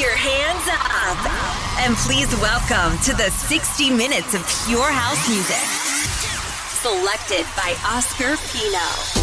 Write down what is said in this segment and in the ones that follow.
your hands up. And please welcome to the 60 minutes of pure house music. Selected by Oscar Pino.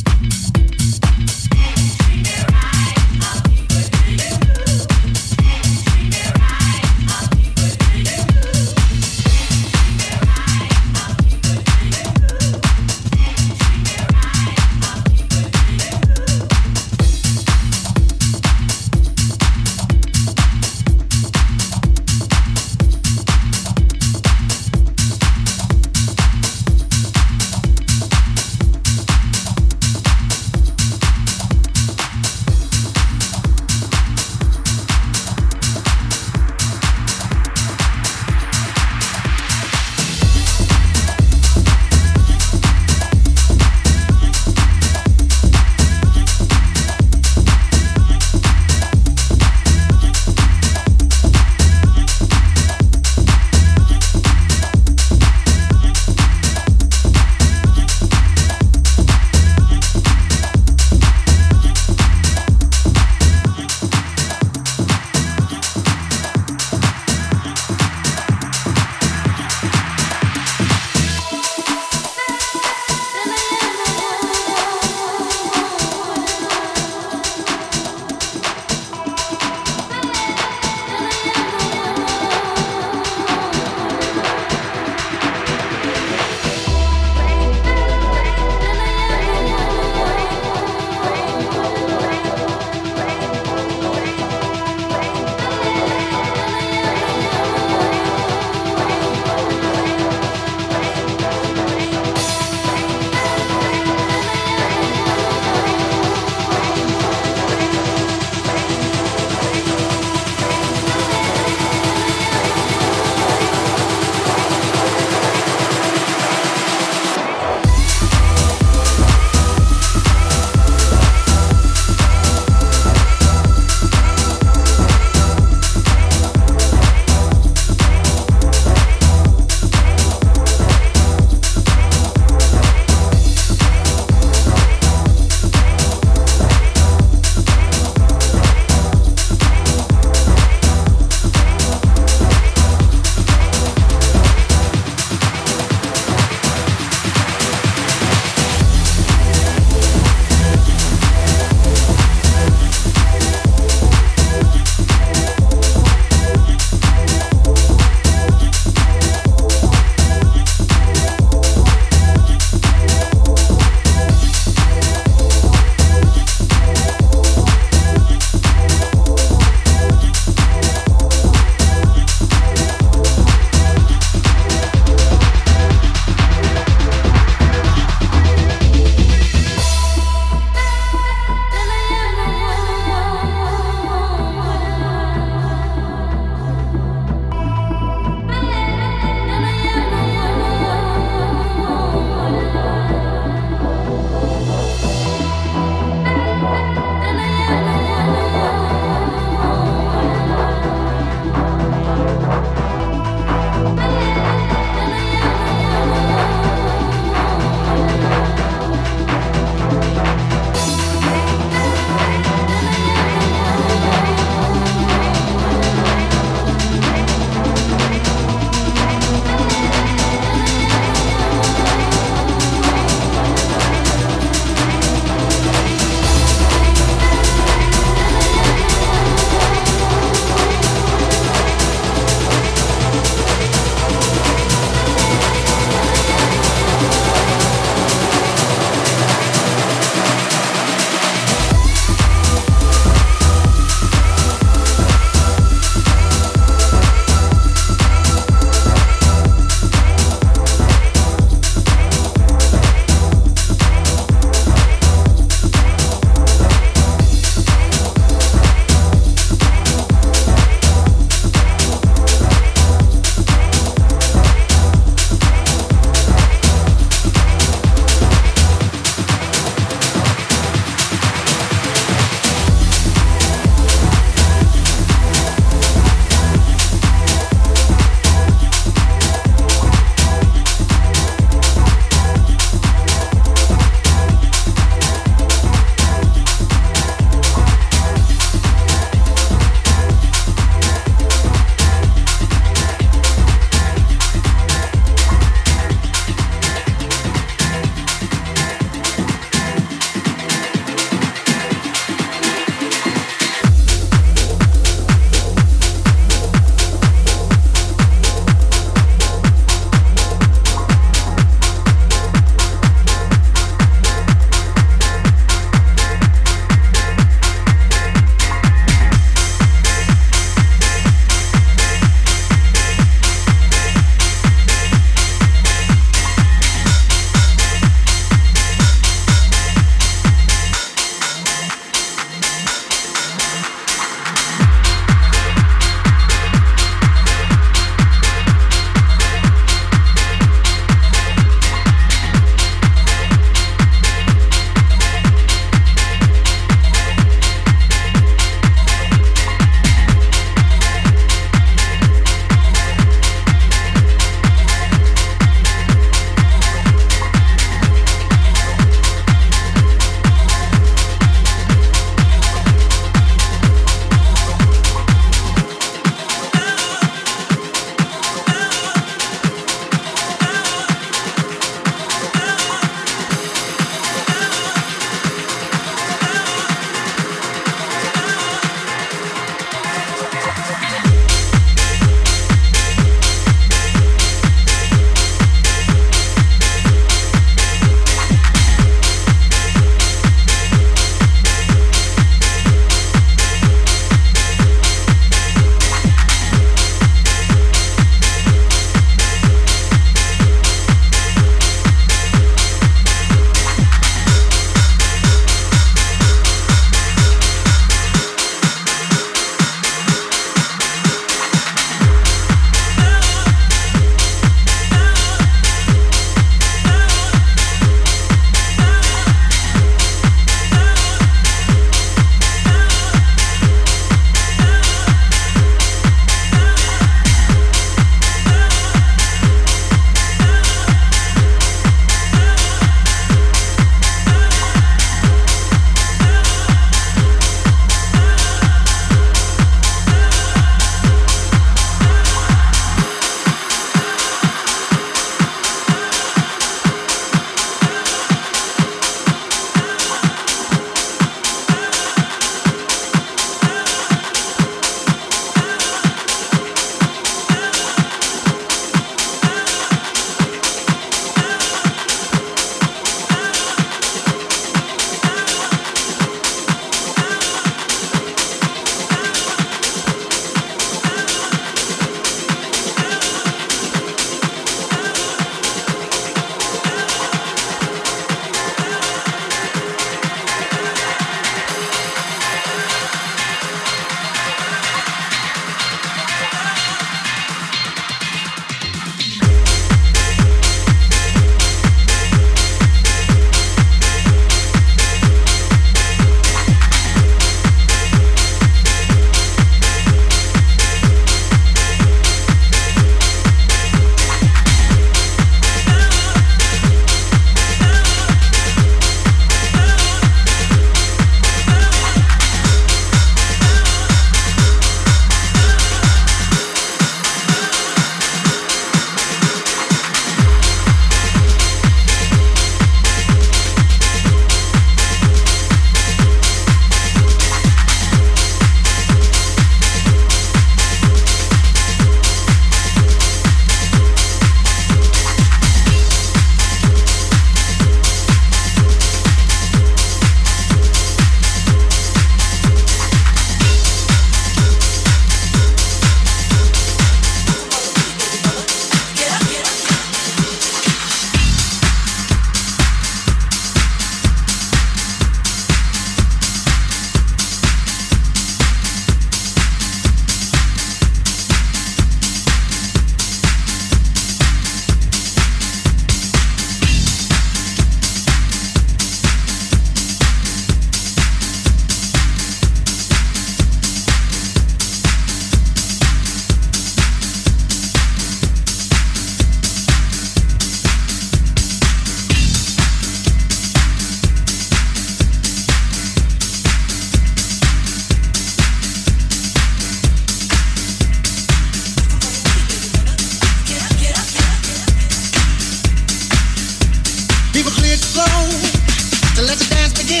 Let the dance begin.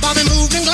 Bobby moved and